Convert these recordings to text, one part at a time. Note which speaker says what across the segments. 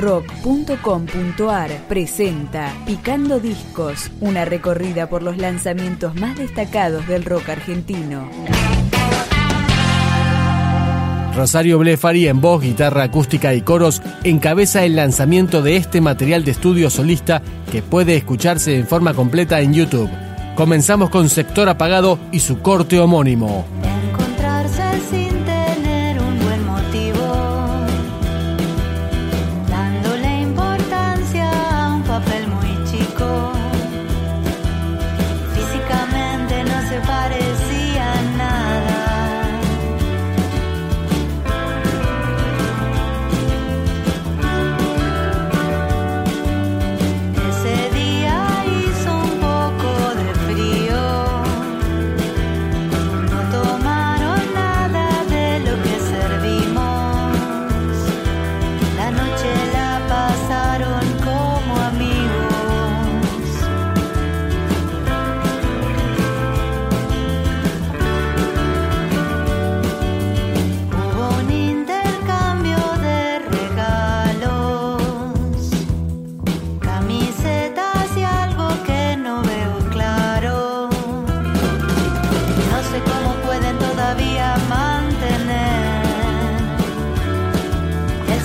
Speaker 1: rock.com.ar presenta Picando Discos, una recorrida por los lanzamientos más destacados del rock argentino.
Speaker 2: Rosario Blefari en voz, guitarra acústica y coros encabeza el lanzamiento de este material de estudio solista que puede escucharse en forma completa en YouTube. Comenzamos con Sector Apagado y su corte homónimo.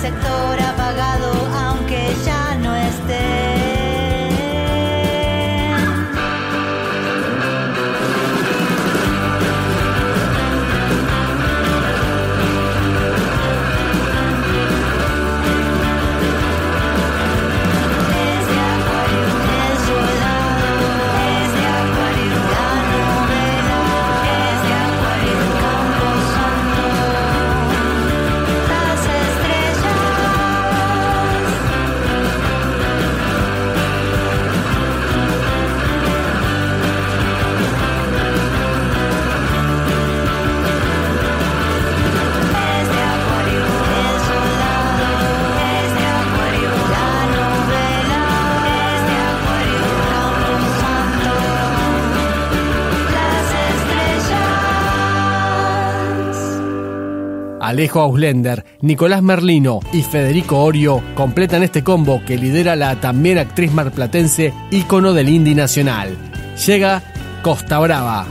Speaker 2: settore Alejo Auslender, Nicolás Merlino y Federico Orio completan este combo que lidera la también actriz marplatense, ícono del indie nacional. Llega Costa Brava.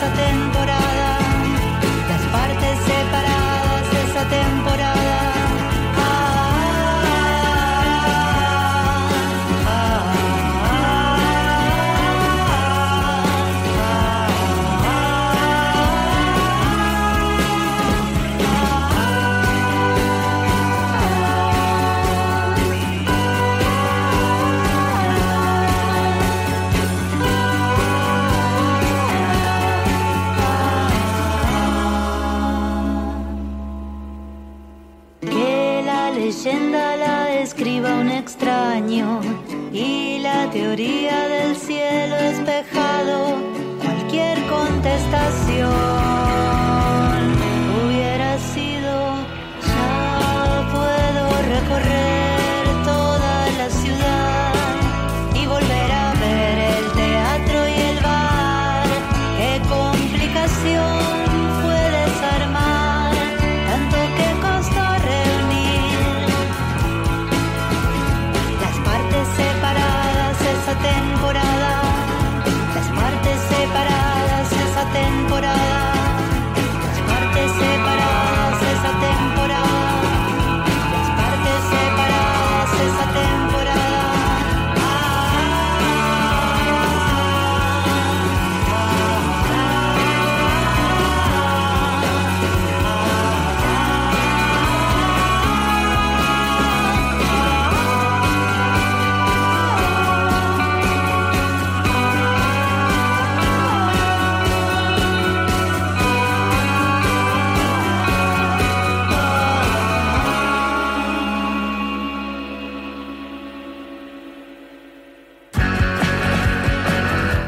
Speaker 3: sotento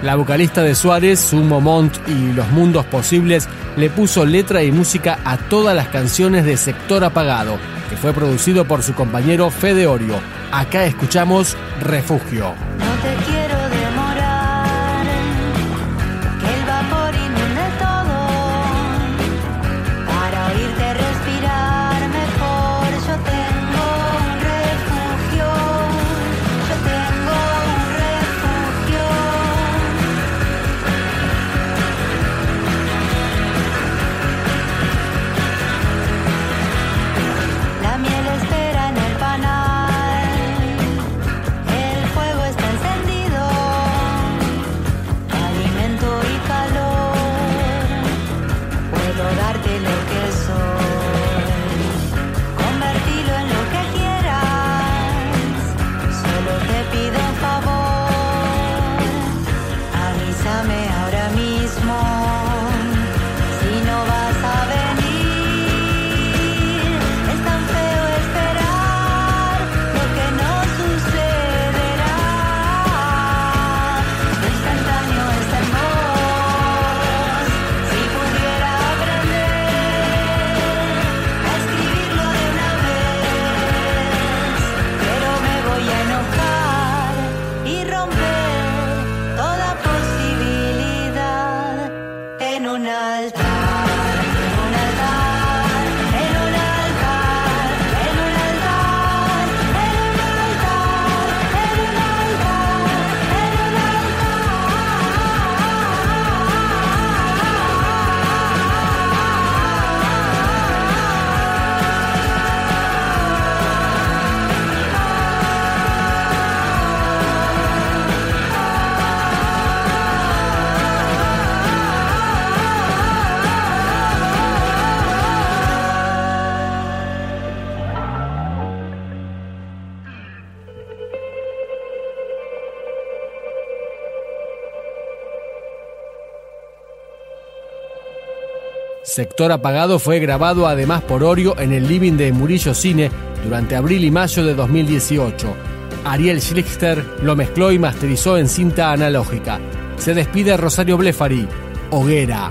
Speaker 2: La vocalista de Suárez, Sumo Mont y Los Mundos Posibles le puso letra y música a todas las canciones de Sector Apagado, que fue producido por su compañero Fede Orio. Acá escuchamos Refugio. Sector Apagado fue grabado además por Orio en el living de Murillo Cine durante abril y mayo de 2018. Ariel Schlichter lo mezcló y masterizó en cinta analógica. Se despide Rosario Blefari, Hoguera.